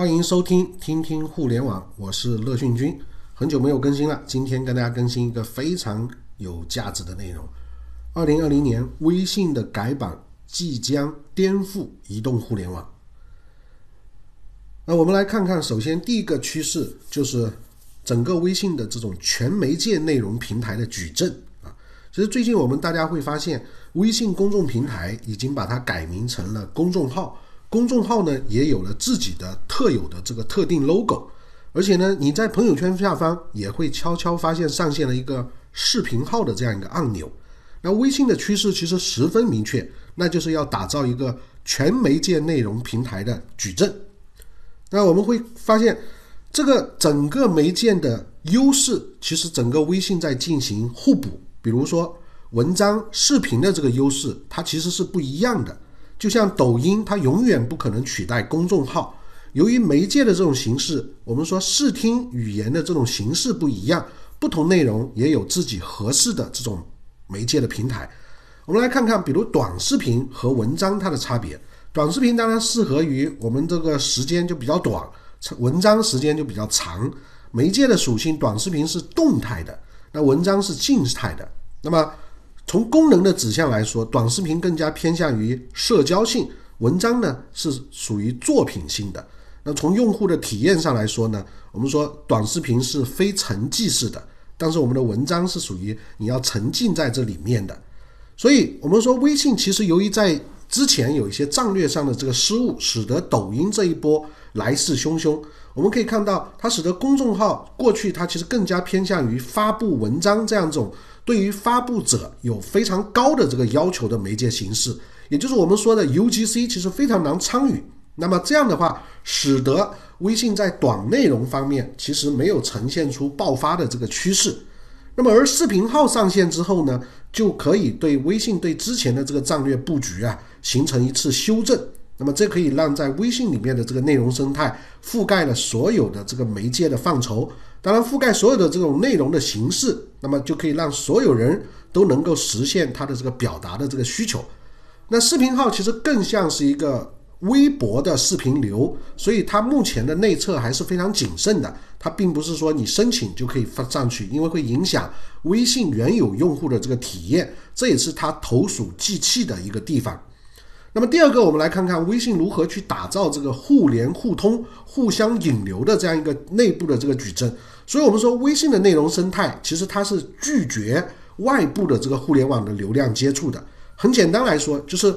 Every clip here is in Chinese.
欢迎收听听听互联网，我是乐讯君。很久没有更新了，今天跟大家更新一个非常有价值的内容。二零二零年，微信的改版即将颠覆移动互联网。那我们来看看，首先第一个趋势就是整个微信的这种全媒介内容平台的矩阵啊。其实最近我们大家会发现，微信公众平台已经把它改名成了公众号。公众号呢也有了自己的特有的这个特定 logo，而且呢你在朋友圈下方也会悄悄发现上线了一个视频号的这样一个按钮。那微信的趋势其实十分明确，那就是要打造一个全媒介内容平台的矩阵。那我们会发现，这个整个媒介的优势，其实整个微信在进行互补。比如说文章、视频的这个优势，它其实是不一样的。就像抖音，它永远不可能取代公众号。由于媒介的这种形式，我们说视听语言的这种形式不一样，不同内容也有自己合适的这种媒介的平台。我们来看看，比如短视频和文章它的差别。短视频当然适合于我们这个时间就比较短，文章时间就比较长。媒介的属性，短视频是动态的，那文章是静态的。那么从功能的指向来说，短视频更加偏向于社交性，文章呢是属于作品性的。那从用户的体验上来说呢，我们说短视频是非沉浸式的，但是我们的文章是属于你要沉浸在这里面的。所以，我们说微信其实由于在之前有一些战略上的这个失误，使得抖音这一波来势汹汹。我们可以看到，它使得公众号过去它其实更加偏向于发布文章这样一种。对于发布者有非常高的这个要求的媒介形式，也就是我们说的 UGC，其实非常难参与。那么这样的话，使得微信在短内容方面其实没有呈现出爆发的这个趋势。那么而视频号上线之后呢，就可以对微信对之前的这个战略布局啊形成一次修正。那么这可以让在微信里面的这个内容生态覆盖了所有的这个媒介的范畴。当然，覆盖所有的这种内容的形式，那么就可以让所有人都能够实现他的这个表达的这个需求。那视频号其实更像是一个微博的视频流，所以它目前的内测还是非常谨慎的。它并不是说你申请就可以发上去，因为会影响微信原有用户的这个体验，这也是它投鼠忌器的一个地方。那么第二个，我们来看看微信如何去打造这个互联互通、互相引流的这样一个内部的这个矩阵。所以，我们说微信的内容生态其实它是拒绝外部的这个互联网的流量接触的。很简单来说，就是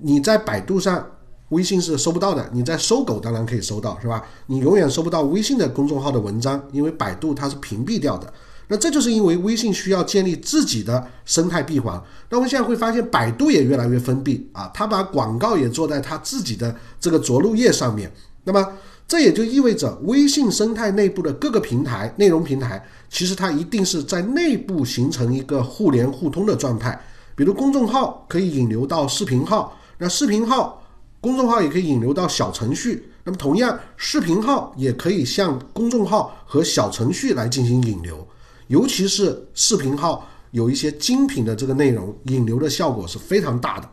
你在百度上微信是搜不到的，你在搜狗当然可以搜到，是吧？你永远搜不到微信的公众号的文章，因为百度它是屏蔽掉的。那这就是因为微信需要建立自己的生态闭环。那我们现在会发现，百度也越来越封闭啊，它把广告也做在它自己的这个着陆页上面。那么这也就意味着，微信生态内部的各个平台、内容平台，其实它一定是在内部形成一个互联互通的状态。比如公众号可以引流到视频号，那视频号、公众号也可以引流到小程序。那么同样，视频号也可以向公众号和小程序来进行引流。尤其是视频号有一些精品的这个内容，引流的效果是非常大的。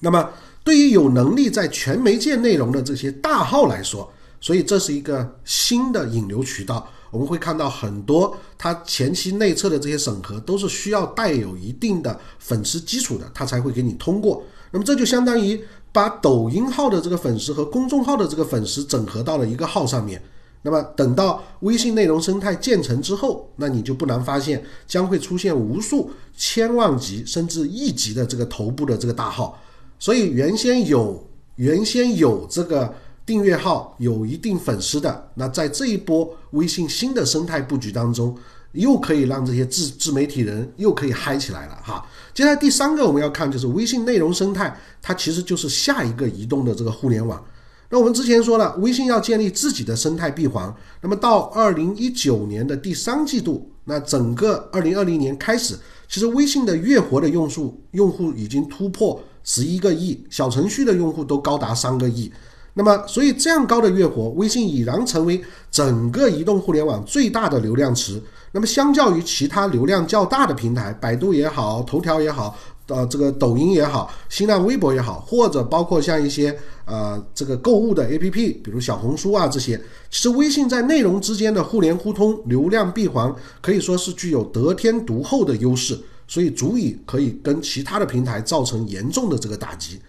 那么，对于有能力在全媒介内容的这些大号来说，所以这是一个新的引流渠道。我们会看到很多它前期内测的这些审核都是需要带有一定的粉丝基础的，它才会给你通过。那么这就相当于把抖音号的这个粉丝和公众号的这个粉丝整合到了一个号上面。那么等到微信内容生态建成之后，那你就不难发现，将会出现无数千万级甚至亿级的这个头部的这个大号。所以原先有原先有这个订阅号有一定粉丝的，那在这一波微信新的生态布局当中，又可以让这些自自媒体人又可以嗨起来了哈。接下来第三个我们要看就是微信内容生态，它其实就是下一个移动的这个互联网。那我们之前说了，微信要建立自己的生态闭环。那么到二零一九年的第三季度，那整个二零二零年开始，其实微信的月活的用户用户已经突破十一个亿，小程序的用户都高达三个亿。那么，所以这样高的月活，微信已然成为整个移动互联网最大的流量池。那么，相较于其他流量较大的平台，百度也好，头条也好。呃，这个抖音也好，新浪微博也好，或者包括像一些呃这个购物的 APP，比如小红书啊这些，其实微信在内容之间的互联互通、流量闭环，可以说是具有得天独厚的优势，所以足以可以跟其他的平台造成严重的这个打击。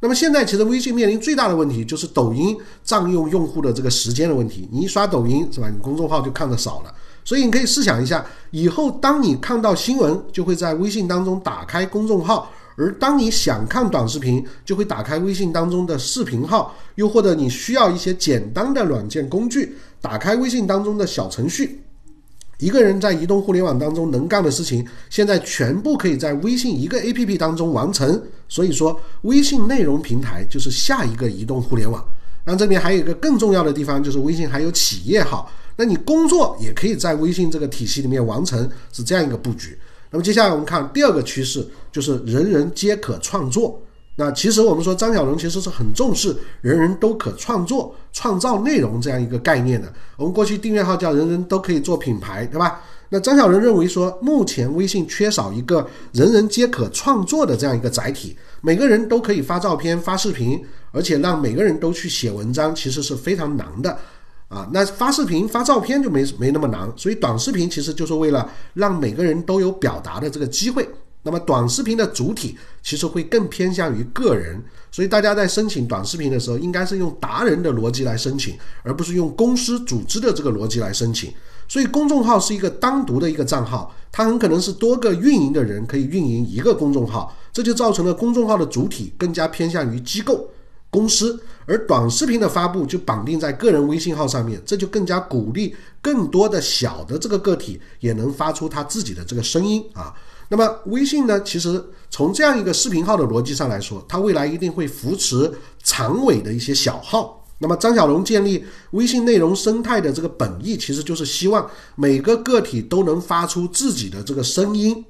那么现在其实微信面临最大的问题就是抖音占用用户的这个时间的问题，你一刷抖音是吧，你公众号就看的少了。所以你可以试想一下，以后当你看到新闻，就会在微信当中打开公众号；而当你想看短视频，就会打开微信当中的视频号；又或者你需要一些简单的软件工具，打开微信当中的小程序。一个人在移动互联网当中能干的事情，现在全部可以在微信一个 APP 当中完成。所以说，微信内容平台就是下一个移动互联网。那这边还有一个更重要的地方，就是微信还有企业号。那你工作也可以在微信这个体系里面完成，是这样一个布局。那么接下来我们看第二个趋势，就是人人皆可创作。那其实我们说张小龙其实是很重视人人都可创作、创造内容这样一个概念的。我们过去订阅号叫人人都可以做品牌，对吧？那张小龙认为说，目前微信缺少一个人人皆可创作的这样一个载体，每个人都可以发照片、发视频，而且让每个人都去写文章，其实是非常难的。啊，那发视频、发照片就没没那么难，所以短视频其实就是为了让每个人都有表达的这个机会。那么短视频的主体其实会更偏向于个人，所以大家在申请短视频的时候，应该是用达人的逻辑来申请，而不是用公司组织的这个逻辑来申请。所以公众号是一个单独的一个账号，它很可能是多个运营的人可以运营一个公众号，这就造成了公众号的主体更加偏向于机构。公司，而短视频的发布就绑定在个人微信号上面，这就更加鼓励更多的小的这个个体也能发出他自己的这个声音啊。那么微信呢，其实从这样一个视频号的逻辑上来说，它未来一定会扶持长尾的一些小号。那么张小龙建立微信内容生态的这个本意，其实就是希望每个个体都能发出自己的这个声音。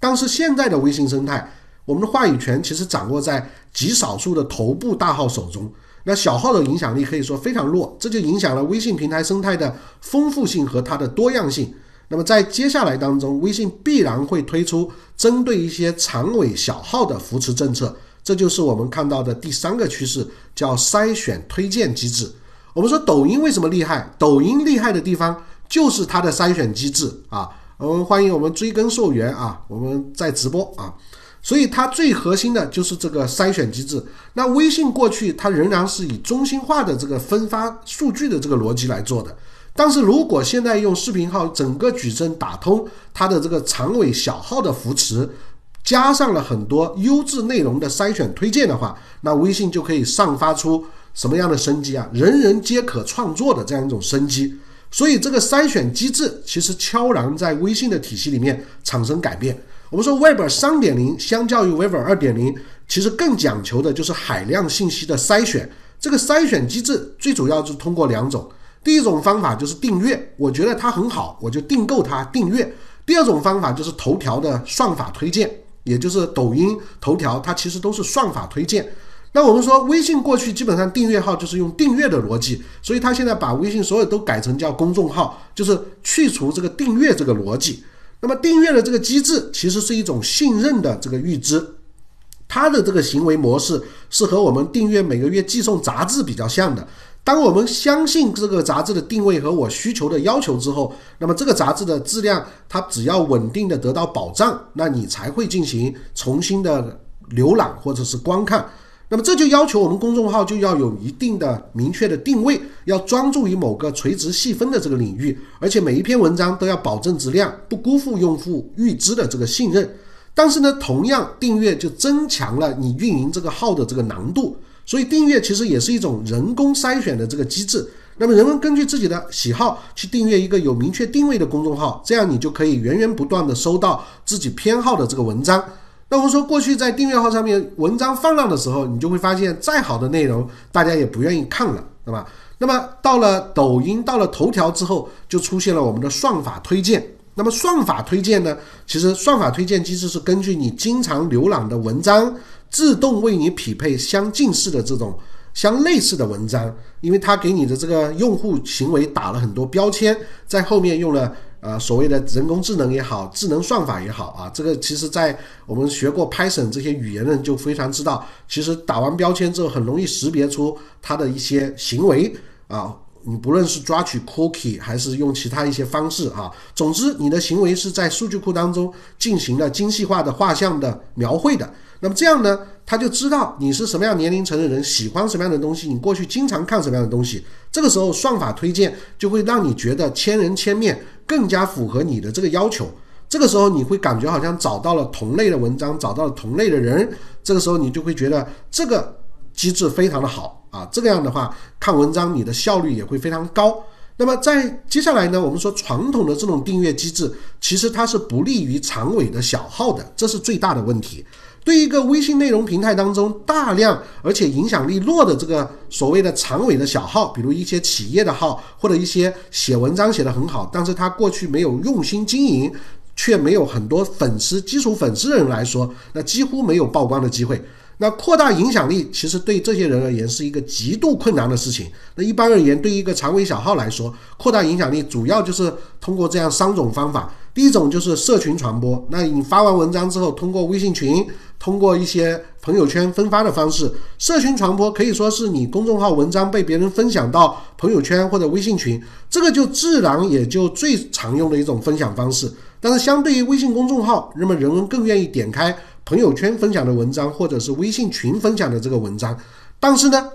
但是现在的微信生态。我们的话语权其实掌握在极少数的头部大号手中，那小号的影响力可以说非常弱，这就影响了微信平台生态的丰富性和它的多样性。那么在接下来当中，微信必然会推出针对一些长尾小号的扶持政策，这就是我们看到的第三个趋势，叫筛选推荐机制。我们说抖音为什么厉害？抖音厉害的地方就是它的筛选机制啊！我们欢迎我们追根溯源啊，我们在直播啊。所以它最核心的就是这个筛选机制。那微信过去它仍然是以中心化的这个分发数据的这个逻辑来做的，但是如果现在用视频号整个矩阵打通它的这个长尾小号的扶持，加上了很多优质内容的筛选推荐的话，那微信就可以散发出什么样的生机啊？人人皆可创作的这样一种生机。所以这个筛选机制其实悄然在微信的体系里面产生改变。我们说 Web 三点零相较于 Web 二点零，其实更讲求的就是海量信息的筛选。这个筛选机制最主要是通过两种，第一种方法就是订阅，我觉得它很好，我就订购它订阅。第二种方法就是头条的算法推荐，也就是抖音、头条，它其实都是算法推荐。那我们说微信过去基本上订阅号就是用订阅的逻辑，所以它现在把微信所有都改成叫公众号，就是去除这个订阅这个逻辑。那么订阅的这个机制其实是一种信任的这个预知，它的这个行为模式是和我们订阅每个月寄送杂志比较像的。当我们相信这个杂志的定位和我需求的要求之后，那么这个杂志的质量它只要稳定的得到保障，那你才会进行重新的浏览或者是观看。那么这就要求我们公众号就要有一定的明确的定位，要专注于某个垂直细分的这个领域，而且每一篇文章都要保证质量，不辜负用户预知的这个信任。但是呢，同样订阅就增强了你运营这个号的这个难度，所以订阅其实也是一种人工筛选的这个机制。那么人们根据自己的喜好去订阅一个有明确定位的公众号，这样你就可以源源不断的收到自己偏好的这个文章。那我们说，过去在订阅号上面文章放量的时候，你就会发现，再好的内容大家也不愿意看了，对吧？那么到了抖音、到了头条之后，就出现了我们的算法推荐。那么算法推荐呢？其实算法推荐机制是根据你经常浏览的文章，自动为你匹配相近似的这种相类似的文章，因为它给你的这个用户行为打了很多标签，在后面用了呃所谓的人工智能也好，智能算法也好啊，这个其实在我们学过 Python 这些语言的人就非常知道，其实打完标签之后很容易识别出它的一些行为啊。你不论是抓取 cookie 还是用其他一些方式啊，总之你的行为是在数据库当中进行了精细化的画像的描绘的。那么这样呢，他就知道你是什么样年龄层的人，喜欢什么样的东西，你过去经常看什么样的东西。这个时候算法推荐就会让你觉得千人千面更加符合你的这个要求。这个时候你会感觉好像找到了同类的文章，找到了同类的人。这个时候你就会觉得这个机制非常的好。啊，这个样的话，看文章你的效率也会非常高。那么在接下来呢，我们说传统的这种订阅机制，其实它是不利于长尾的小号的，这是最大的问题。对一个微信内容平台当中大量而且影响力弱的这个所谓的长尾的小号，比如一些企业的号或者一些写文章写得很好，但是他过去没有用心经营，却没有很多粉丝基础粉丝的人来说，那几乎没有曝光的机会。那扩大影响力，其实对这些人而言是一个极度困难的事情。那一般而言，对于一个长尾小号来说，扩大影响力主要就是通过这样三种方法。第一种就是社群传播，那你发完文章之后，通过微信群、通过一些朋友圈分发的方式，社群传播可以说是你公众号文章被别人分享到朋友圈或者微信群，这个就自然也就最常用的一种分享方式。但是相对于微信公众号，那么人们更愿意点开。朋友圈分享的文章，或者是微信群分享的这个文章，但是呢，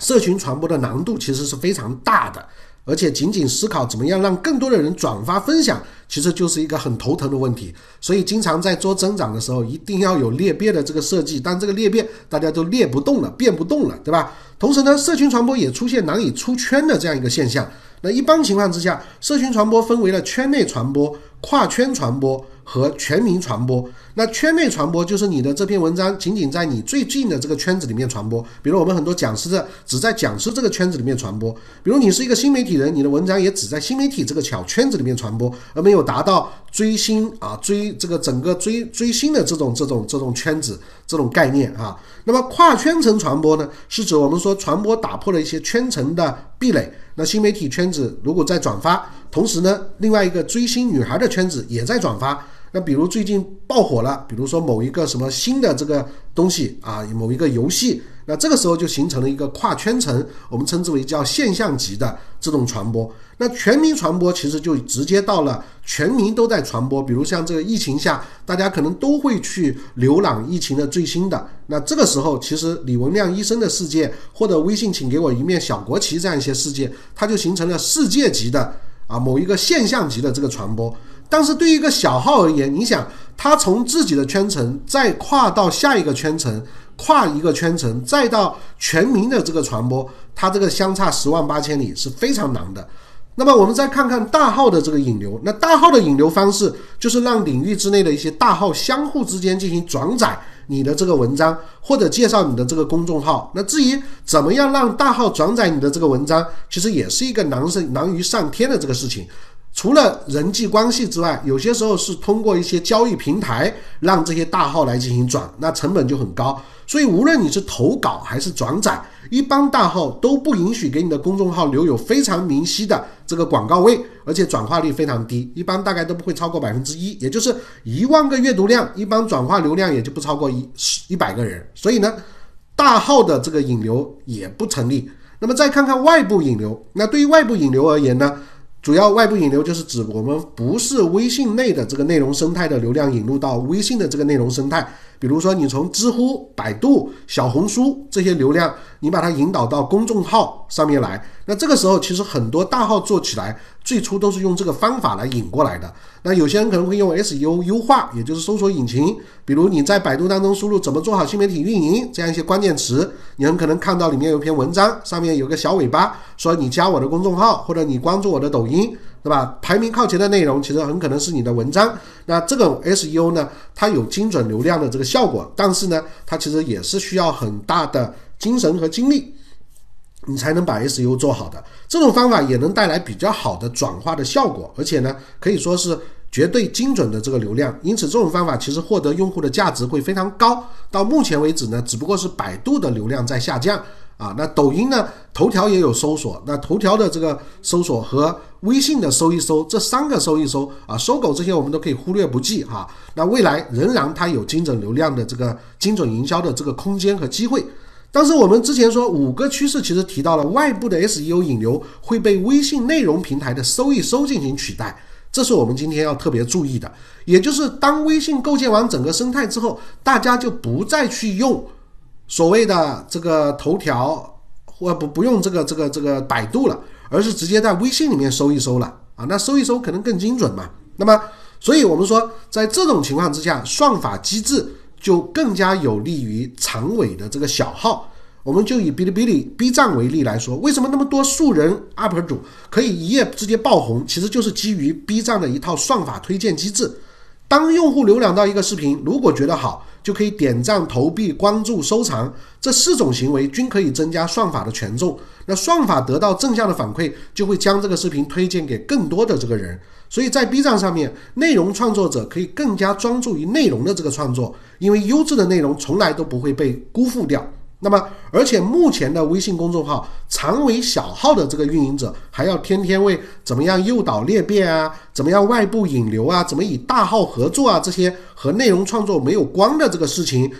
社群传播的难度其实是非常大的，而且仅仅思考怎么样让更多的人转发分享，其实就是一个很头疼的问题。所以，经常在做增长的时候，一定要有裂变的这个设计，但这个裂变大家都裂不动了，变不动了，对吧？同时呢，社群传播也出现难以出圈的这样一个现象。那一般情况之下，社群传播分为了圈内传播、跨圈传播。和全民传播，那圈内传播就是你的这篇文章仅仅在你最近的这个圈子里面传播。比如我们很多讲师的只在讲师这个圈子里面传播。比如你是一个新媒体人，你的文章也只在新媒体这个小圈子里面传播，而没有达到追星啊追这个整个追追星的这种这种这种圈子这种概念啊。那么跨圈层传播呢，是指我们说传播打破了一些圈层的壁垒。那新媒体圈子如果在转发，同时呢，另外一个追星女孩的圈子也在转发。那比如最近爆火了，比如说某一个什么新的这个东西啊，某一个游戏，那这个时候就形成了一个跨圈层，我们称之为叫现象级的这种传播。那全民传播其实就直接到了全民都在传播，比如像这个疫情下，大家可能都会去浏览疫情的最新的。那这个时候，其实李文亮医生的世界或者微信请给我一面小国旗这样一些事件，它就形成了世界级的啊某一个现象级的这个传播。但是对于一个小号而言，你想他从自己的圈层再跨到下一个圈层，跨一个圈层，再到全民的这个传播，它这个相差十万八千里是非常难的。那么我们再看看大号的这个引流，那大号的引流方式就是让领域之内的一些大号相互之间进行转载你的这个文章，或者介绍你的这个公众号。那至于怎么样让大号转载你的这个文章，其实也是一个难上难于上天的这个事情。除了人际关系之外，有些时候是通过一些交易平台让这些大号来进行转，那成本就很高。所以无论你是投稿还是转载，一般大号都不允许给你的公众号留有非常明晰的这个广告位，而且转化率非常低，一般大概都不会超过百分之一，也就是一万个阅读量，一般转化流量也就不超过一一百个人。所以呢，大号的这个引流也不成立。那么再看看外部引流，那对于外部引流而言呢？主要外部引流就是指我们不是微信内的这个内容生态的流量引入到微信的这个内容生态，比如说你从知乎、百度、小红书这些流量，你把它引导到公众号上面来。那这个时候其实很多大号做起来，最初都是用这个方法来引过来的。那有些人可能会用 SEO 优化，也就是搜索引擎，比如你在百度当中输入怎么做好新媒体运营这样一些关键词，你很可能看到里面有篇文章，上面有个小尾巴，说你加我的公众号或者你关注我的抖音，对吧？排名靠前的内容其实很可能是你的文章。那这种 SEO 呢，它有精准流量的这个效果，但是呢，它其实也是需要很大的精神和精力，你才能把 SEO 做好的。这种方法也能带来比较好的转化的效果，而且呢，可以说是绝对精准的这个流量。因此，这种方法其实获得用户的价值会非常高。到目前为止呢，只不过是百度的流量在下降啊。那抖音呢，头条也有搜索，那头条的这个搜索和微信的搜一搜，这三个搜一搜啊，搜狗这些我们都可以忽略不计哈。那未来仍然它有精准流量的这个精准营销的这个空间和机会。但是我们之前说五个趋势，其实提到了外部的 SEO 引流会被微信内容平台的搜一搜进行取代，这是我们今天要特别注意的。也就是当微信构建完整个生态之后，大家就不再去用所谓的这个头条或不不用这个这个这个百度了，而是直接在微信里面搜一搜了啊。那搜一搜可能更精准嘛。那么，所以我们说，在这种情况之下，算法机制。就更加有利于长尾的这个小号。我们就以哔哩哔哩、B 站为例来说，为什么那么多素人 UP 主可以一夜之间爆红？其实就是基于 B 站的一套算法推荐机制。当用户浏览到一个视频，如果觉得好，就可以点赞、投币、关注、收藏，这四种行为均可以增加算法的权重。那算法得到正向的反馈，就会将这个视频推荐给更多的这个人。所以在 B 站上面，内容创作者可以更加专注于内容的这个创作，因为优质的内容从来都不会被辜负掉。那么，而且目前的微信公众号长尾小号的这个运营者，还要天天为怎么样诱导裂变啊，怎么样外部引流啊，怎么与大号合作啊，这些和内容创作没有关的这个事情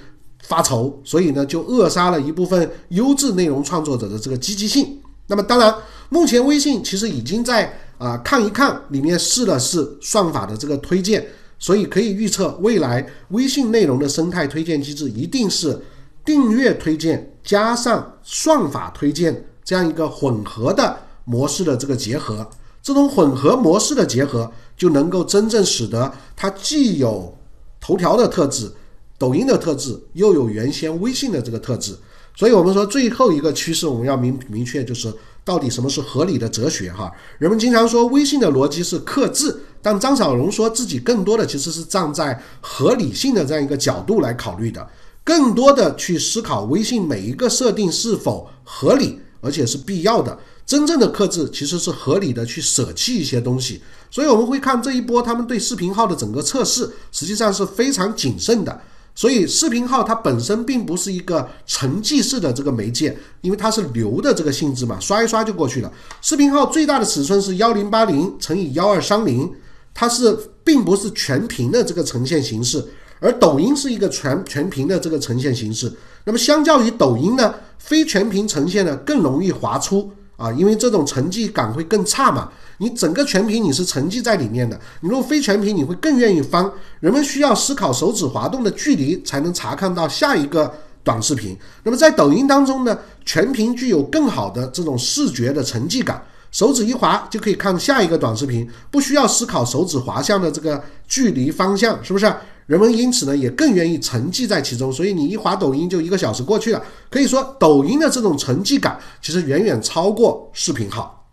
发愁，所以呢，就扼杀了一部分优质内容创作者的这个积极性。那么，当然，目前微信其实已经在。啊，看一看里面试了试算法的这个推荐，所以可以预测未来微信内容的生态推荐机制一定是订阅推荐加上算法推荐这样一个混合的模式的这个结合。这种混合模式的结合，就能够真正使得它既有头条的特质、抖音的特质，又有原先微信的这个特质。所以我们说最后一个趋势，我们要明明确就是。到底什么是合理的哲学？哈，人们经常说微信的逻辑是克制，但张小龙说自己更多的其实是站在合理性的这样一个角度来考虑的，更多的去思考微信每一个设定是否合理，而且是必要的。真正的克制其实是合理的去舍弃一些东西。所以我们会看这一波他们对视频号的整个测试，实际上是非常谨慎的。所以视频号它本身并不是一个沉寂式的这个媒介，因为它是流的这个性质嘛，刷一刷就过去了。视频号最大的尺寸是幺零八零乘以幺二三零，它是并不是全屏的这个呈现形式，而抖音是一个全全屏的这个呈现形式。那么相较于抖音呢，非全屏呈现呢更容易滑出啊，因为这种沉寂感会更差嘛。你整个全屏你是沉寂在里面的，你如果非全屏，你会更愿意翻。人们需要思考手指滑动的距离，才能查看到下一个短视频。那么在抖音当中呢，全屏具有更好的这种视觉的沉寂感，手指一滑就可以看下一个短视频，不需要思考手指滑向的这个距离方向，是不是？人们因此呢也更愿意沉寂在其中，所以你一滑抖音就一个小时过去了。可以说，抖音的这种沉寂感其实远远超过视频号。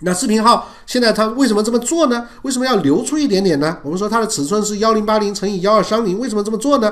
那视频号现在它为什么这么做呢？为什么要留出一点点呢？我们说它的尺寸是幺零八零乘以幺二三零，为什么这么做呢？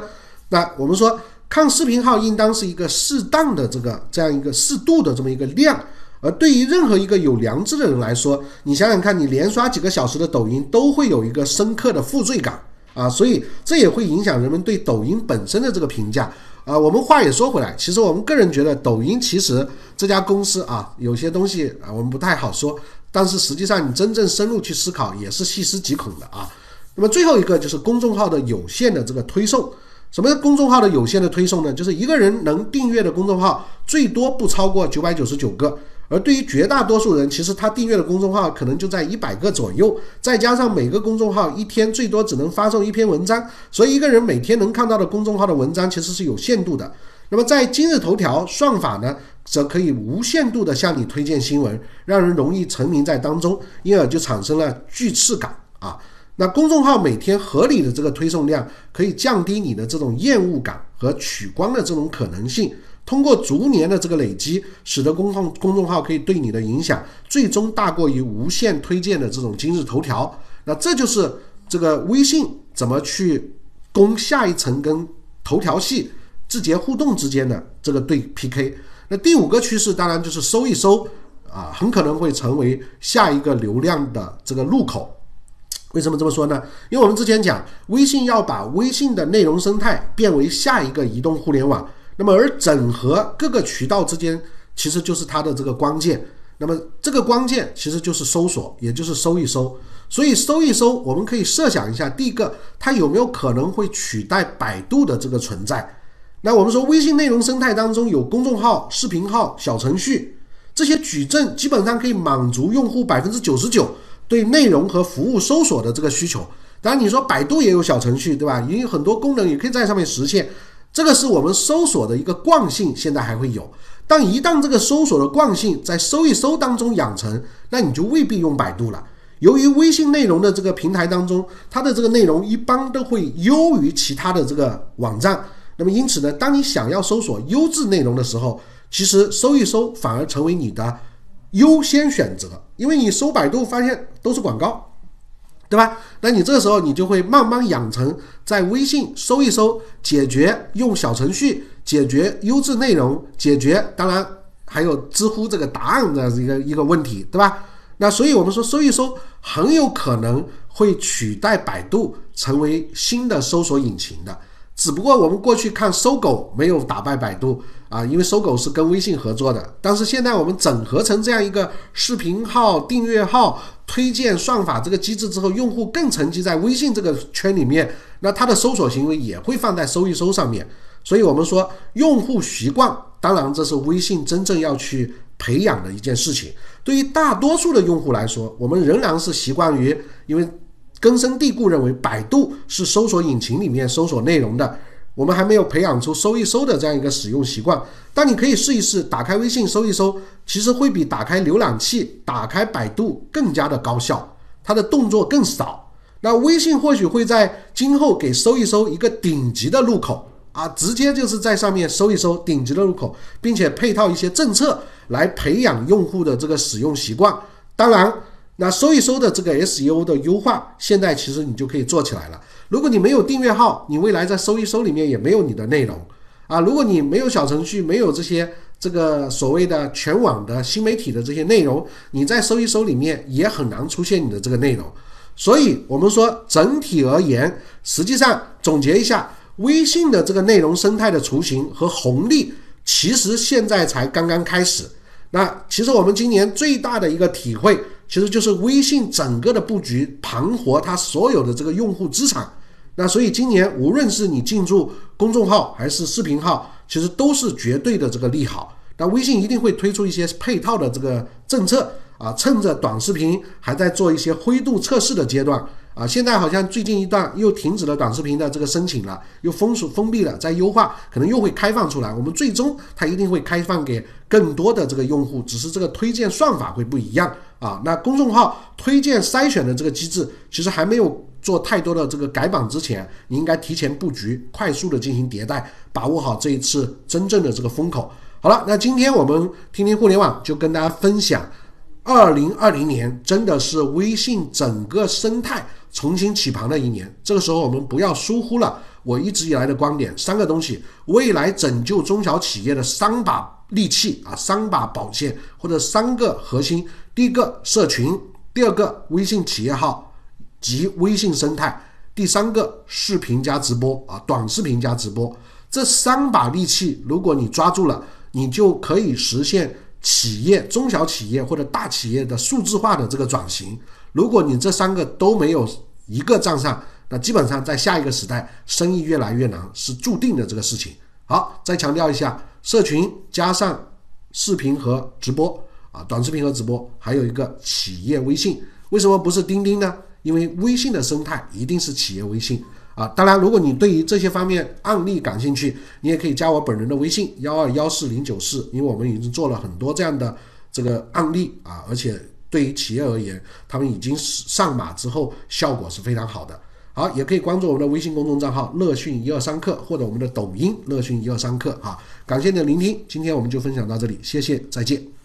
那我们说看视频号应当是一个适当的这个这样一个适度的这么一个量，而对于任何一个有良知的人来说，你想想看，你连刷几个小时的抖音都会有一个深刻的负罪感啊，所以这也会影响人们对抖音本身的这个评价。啊，我们话也说回来，其实我们个人觉得，抖音其实这家公司啊，有些东西啊，我们不太好说。但是实际上，你真正深入去思考，也是细思极恐的啊。那么最后一个就是公众号的有限的这个推送。什么公众号的有限的推送呢？就是一个人能订阅的公众号最多不超过九百九十九个。而对于绝大多数人，其实他订阅的公众号可能就在一百个左右，再加上每个公众号一天最多只能发送一篇文章，所以一个人每天能看到的公众号的文章其实是有限度的。那么在今日头条算法呢，则可以无限度的向你推荐新闻，让人容易沉迷在当中，因而就产生了巨刺感啊。那公众号每天合理的这个推送量，可以降低你的这种厌恶感和取关的这种可能性。通过逐年的这个累积，使得公号公众号可以对你的影响最终大过于无限推荐的这种今日头条。那这就是这个微信怎么去攻下一层跟头条系字节互动之间的这个对 PK。那第五个趋势当然就是搜一搜啊，很可能会成为下一个流量的这个入口。为什么这么说呢？因为我们之前讲，微信要把微信的内容生态变为下一个移动互联网。那么，而整合各个渠道之间，其实就是它的这个关键。那么这个关键其实就是搜索，也就是搜一搜。所以搜一搜，我们可以设想一下，第一个，它有没有可能会取代百度的这个存在？那我们说，微信内容生态当中有公众号、视频号、小程序这些矩阵，基本上可以满足用户百分之九十九对内容和服务搜索的这个需求。当然，你说百度也有小程序，对吧？也有很多功能也可以在上面实现。这个是我们搜索的一个惯性，现在还会有。但一旦这个搜索的惯性在搜一搜当中养成，那你就未必用百度了。由于微信内容的这个平台当中，它的这个内容一般都会优于其他的这个网站。那么因此呢，当你想要搜索优质内容的时候，其实搜一搜反而成为你的优先选择，因为你搜百度发现都是广告。对吧？那你这个时候你就会慢慢养成在微信搜一搜，解决用小程序解决优质内容，解决当然还有知乎这个答案的一个一个问题，对吧？那所以我们说搜一搜很有可能会取代百度成为新的搜索引擎的。只不过我们过去看搜狗没有打败百度啊，因为搜狗是跟微信合作的。但是现在我们整合成这样一个视频号、订阅号、推荐算法这个机制之后，用户更沉积在微信这个圈里面，那它的搜索行为也会放在搜一搜上面。所以我们说，用户习惯，当然这是微信真正要去培养的一件事情。对于大多数的用户来说，我们仍然是习惯于因为。根深蒂固认为百度是搜索引擎里面搜索内容的，我们还没有培养出搜一搜的这样一个使用习惯。但你可以试一试，打开微信搜一搜，其实会比打开浏览器、打开百度更加的高效，它的动作更少。那微信或许会在今后给搜一搜一个顶级的入口啊，直接就是在上面搜一搜顶级的入口，并且配套一些政策来培养用户的这个使用习惯。当然。那搜一搜的这个 SEO 的优化，现在其实你就可以做起来了。如果你没有订阅号，你未来在搜一搜里面也没有你的内容啊。如果你没有小程序，没有这些这个所谓的全网的新媒体的这些内容，你在搜一搜里面也很难出现你的这个内容。所以，我们说整体而言，实际上总结一下，微信的这个内容生态的雏形和红利，其实现在才刚刚开始。那其实我们今年最大的一个体会。其实就是微信整个的布局盘活它所有的这个用户资产，那所以今年无论是你进驻公众号还是视频号，其实都是绝对的这个利好。那微信一定会推出一些配套的这个政策啊，趁着短视频还在做一些灰度测试的阶段。啊，现在好像最近一段又停止了短视频的这个申请了，又封锁封闭了，在优化，可能又会开放出来。我们最终它一定会开放给更多的这个用户，只是这个推荐算法会不一样啊。那公众号推荐筛选的这个机制，其实还没有做太多的这个改版之前，你应该提前布局，快速的进行迭代，把握好这一次真正的这个风口。好了，那今天我们听听互联网就跟大家分享，二零二零年真的是微信整个生态。重新起盘的一年，这个时候我们不要疏忽了我一直以来的观点，三个东西，未来拯救中小企业的三把利器啊，三把宝剑或者三个核心。第一个社群，第二个微信企业号及微信生态，第三个视频加直播啊，短视频加直播。这三把利器，如果你抓住了，你就可以实现企业、中小企业或者大企业的数字化的这个转型。如果你这三个都没有一个站上，那基本上在下一个时代，生意越来越难，是注定的这个事情。好，再强调一下，社群加上视频和直播啊，短视频和直播，还有一个企业微信。为什么不是钉钉呢？因为微信的生态一定是企业微信啊。当然，如果你对于这些方面案例感兴趣，你也可以加我本人的微信幺二幺四零九四，因为我们已经做了很多这样的这个案例啊，而且。对于企业而言，他们已经上马之后，效果是非常好的。好，也可以关注我们的微信公众账号“乐讯一二三课”或者我们的抖音“乐讯一二三课”。哈，感谢你的聆听，今天我们就分享到这里，谢谢，再见。